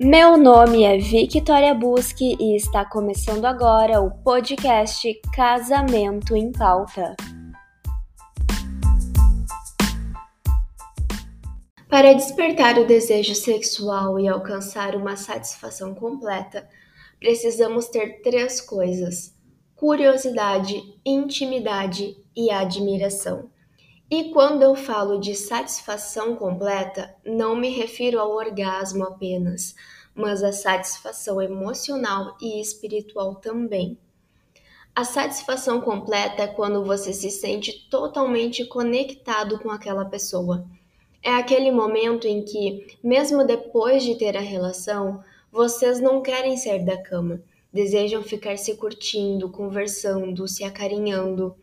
Meu nome é Victoria Busque e está começando agora o podcast Casamento em Pauta. Para despertar o desejo sexual e alcançar uma satisfação completa, precisamos ter três coisas: curiosidade, intimidade e admiração. E quando eu falo de satisfação completa, não me refiro ao orgasmo apenas, mas à satisfação emocional e espiritual também. A satisfação completa é quando você se sente totalmente conectado com aquela pessoa. É aquele momento em que, mesmo depois de ter a relação, vocês não querem sair da cama, desejam ficar se curtindo, conversando, se acarinhando.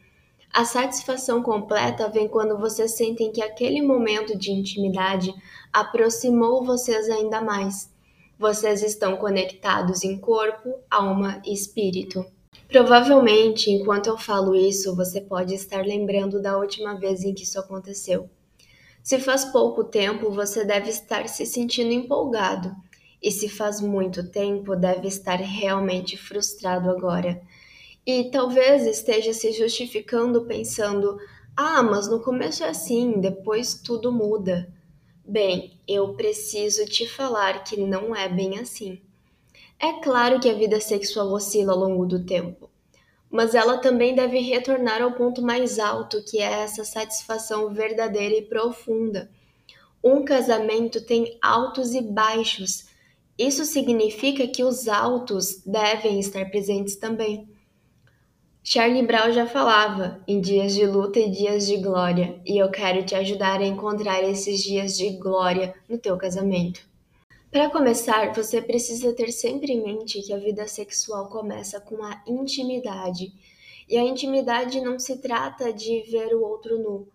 A satisfação completa vem quando vocês sentem que aquele momento de intimidade aproximou vocês ainda mais. Vocês estão conectados em corpo, alma e espírito. Provavelmente, enquanto eu falo isso, você pode estar lembrando da última vez em que isso aconteceu. Se faz pouco tempo, você deve estar se sentindo empolgado, e se faz muito tempo, deve estar realmente frustrado agora e talvez esteja se justificando pensando: ah, mas no começo é assim, depois tudo muda. Bem, eu preciso te falar que não é bem assim. É claro que a vida sexual oscila ao longo do tempo, mas ela também deve retornar ao ponto mais alto, que é essa satisfação verdadeira e profunda. Um casamento tem altos e baixos. Isso significa que os altos devem estar presentes também. Charlie Brown já falava em dias de luta e dias de glória, e eu quero te ajudar a encontrar esses dias de glória no teu casamento. Para começar, você precisa ter sempre em mente que a vida sexual começa com a intimidade. E a intimidade não se trata de ver o outro nu,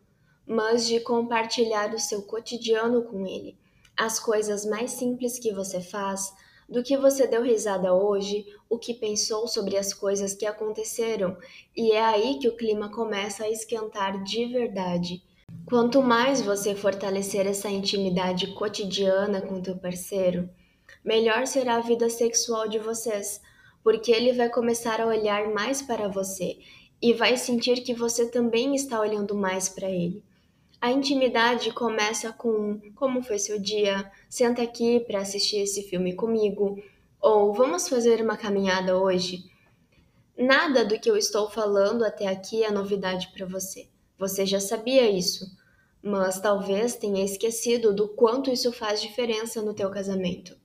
mas de compartilhar o seu cotidiano com ele. As coisas mais simples que você faz, do que você deu risada hoje, o que pensou sobre as coisas que aconteceram, e é aí que o clima começa a esquentar de verdade. Quanto mais você fortalecer essa intimidade cotidiana com teu parceiro, melhor será a vida sexual de vocês, porque ele vai começar a olhar mais para você e vai sentir que você também está olhando mais para ele. A intimidade começa com como foi seu dia, senta aqui para assistir esse filme comigo, ou vamos fazer uma caminhada hoje. Nada do que eu estou falando até aqui é novidade para você. Você já sabia isso, mas talvez tenha esquecido do quanto isso faz diferença no teu casamento.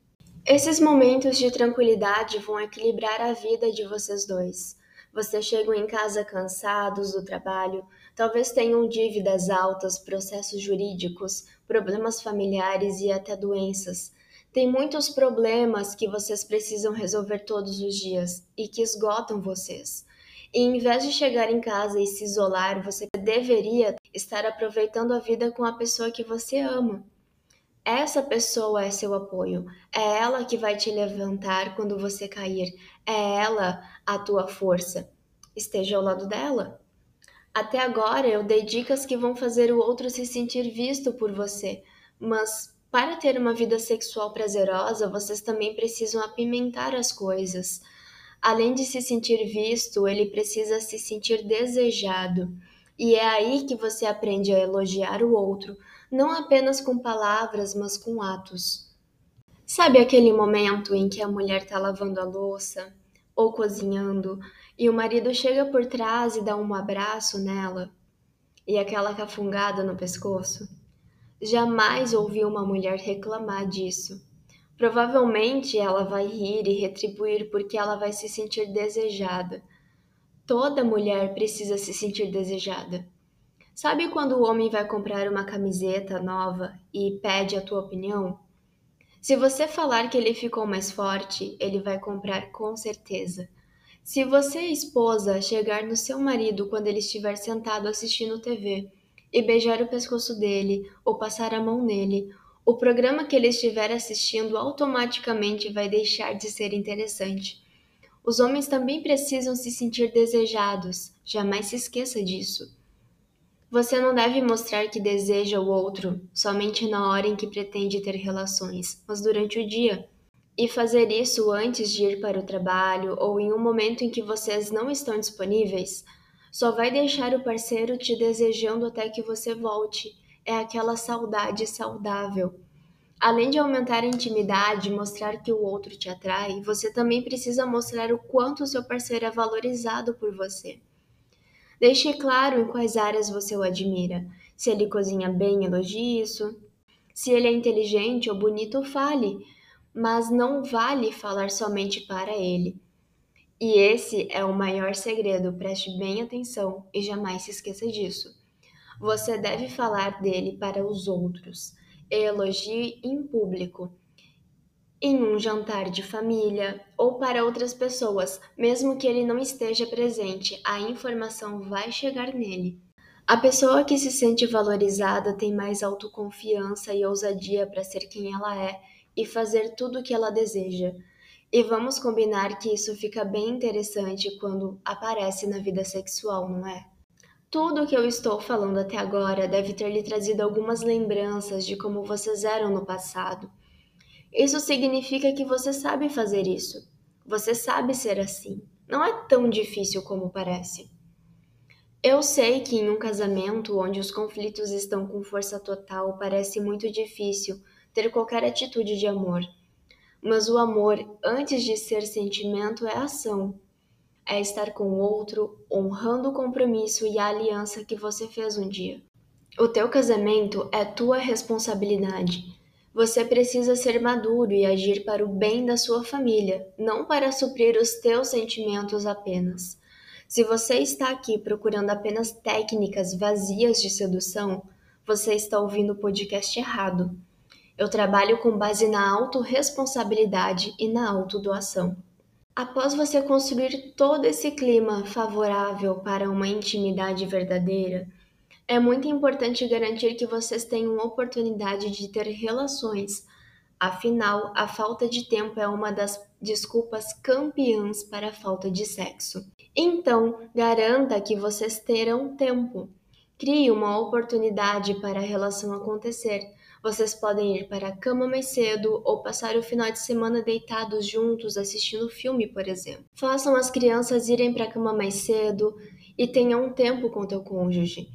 Esses momentos de tranquilidade vão equilibrar a vida de vocês dois. Vocês chegam em casa cansados do trabalho, talvez tenham dívidas altas, processos jurídicos, problemas familiares e até doenças. Tem muitos problemas que vocês precisam resolver todos os dias e que esgotam vocês. E em vez de chegar em casa e se isolar, você deveria estar aproveitando a vida com a pessoa que você ama. Essa pessoa é seu apoio, é ela que vai te levantar quando você cair, é ela a tua força. Esteja ao lado dela. Até agora eu dei dicas que vão fazer o outro se sentir visto por você, mas para ter uma vida sexual prazerosa, vocês também precisam apimentar as coisas. Além de se sentir visto, ele precisa se sentir desejado. E é aí que você aprende a elogiar o outro, não apenas com palavras, mas com atos. Sabe aquele momento em que a mulher está lavando a louça ou cozinhando e o marido chega por trás e dá um abraço nela e aquela cafungada no pescoço? Jamais ouvi uma mulher reclamar disso. Provavelmente ela vai rir e retribuir porque ela vai se sentir desejada. Toda mulher precisa se sentir desejada. Sabe quando o homem vai comprar uma camiseta nova e pede a tua opinião? Se você falar que ele ficou mais forte, ele vai comprar com certeza. Se você, esposa, chegar no seu marido quando ele estiver sentado assistindo TV e beijar o pescoço dele ou passar a mão nele, o programa que ele estiver assistindo automaticamente vai deixar de ser interessante. Os homens também precisam se sentir desejados, jamais se esqueça disso. Você não deve mostrar que deseja o outro somente na hora em que pretende ter relações, mas durante o dia. E fazer isso antes de ir para o trabalho ou em um momento em que vocês não estão disponíveis só vai deixar o parceiro te desejando até que você volte. É aquela saudade saudável. Além de aumentar a intimidade e mostrar que o outro te atrai, você também precisa mostrar o quanto o seu parceiro é valorizado por você. Deixe claro em quais áreas você o admira. Se ele cozinha bem, elogie isso. Se ele é inteligente ou bonito, fale mas não vale falar somente para ele. E esse é o maior segredo, preste bem atenção e jamais se esqueça disso. Você deve falar dele para os outros, elogie em público, em um jantar de família ou para outras pessoas, mesmo que ele não esteja presente, a informação vai chegar nele. A pessoa que se sente valorizada tem mais autoconfiança e ousadia para ser quem ela é e fazer tudo o que ela deseja. E vamos combinar que isso fica bem interessante quando aparece na vida sexual, não é? Tudo o que eu estou falando até agora deve ter lhe trazido algumas lembranças de como vocês eram no passado. Isso significa que você sabe fazer isso. Você sabe ser assim. Não é tão difícil como parece. Eu sei que em um casamento onde os conflitos estão com força total parece muito difícil ter qualquer atitude de amor. Mas o amor, antes de ser sentimento, é ação. É estar com o outro, honrando o compromisso e a aliança que você fez um dia. O teu casamento é tua responsabilidade. Você precisa ser maduro e agir para o bem da sua família, não para suprir os teus sentimentos apenas. Se você está aqui procurando apenas técnicas vazias de sedução, você está ouvindo o podcast errado. Eu trabalho com base na autorresponsabilidade e na autodoação. Após você construir todo esse clima favorável para uma intimidade verdadeira, é muito importante garantir que vocês tenham oportunidade de ter relações. Afinal, a falta de tempo é uma das desculpas campeãs para a falta de sexo. Então, garanta que vocês terão tempo. Crie uma oportunidade para a relação acontecer vocês podem ir para a cama mais cedo ou passar o final de semana deitados juntos assistindo filme, por exemplo. Façam as crianças irem para a cama mais cedo e tenham tempo com teu cônjuge.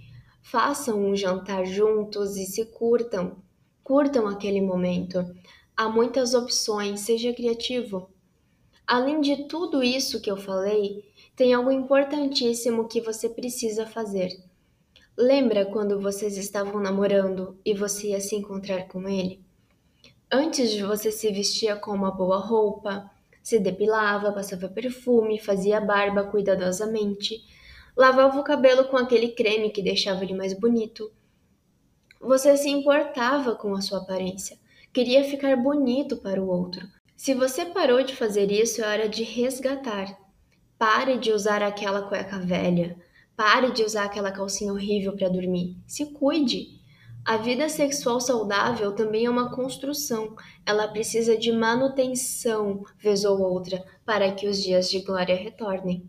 Façam um jantar juntos e se curtam. Curtam aquele momento. Há muitas opções, seja criativo. Além de tudo isso que eu falei, tem algo importantíssimo que você precisa fazer Lembra quando vocês estavam namorando e você ia se encontrar com ele? Antes de você se vestia com uma boa roupa, se depilava, passava perfume, fazia barba cuidadosamente, lavava o cabelo com aquele creme que deixava ele mais bonito. Você se importava com a sua aparência, queria ficar bonito para o outro. Se você parou de fazer isso, é hora de resgatar. Pare de usar aquela cueca velha Pare de usar aquela calcinha horrível para dormir. Se cuide. A vida sexual saudável também é uma construção. Ela precisa de manutenção, vez ou outra, para que os dias de glória retornem.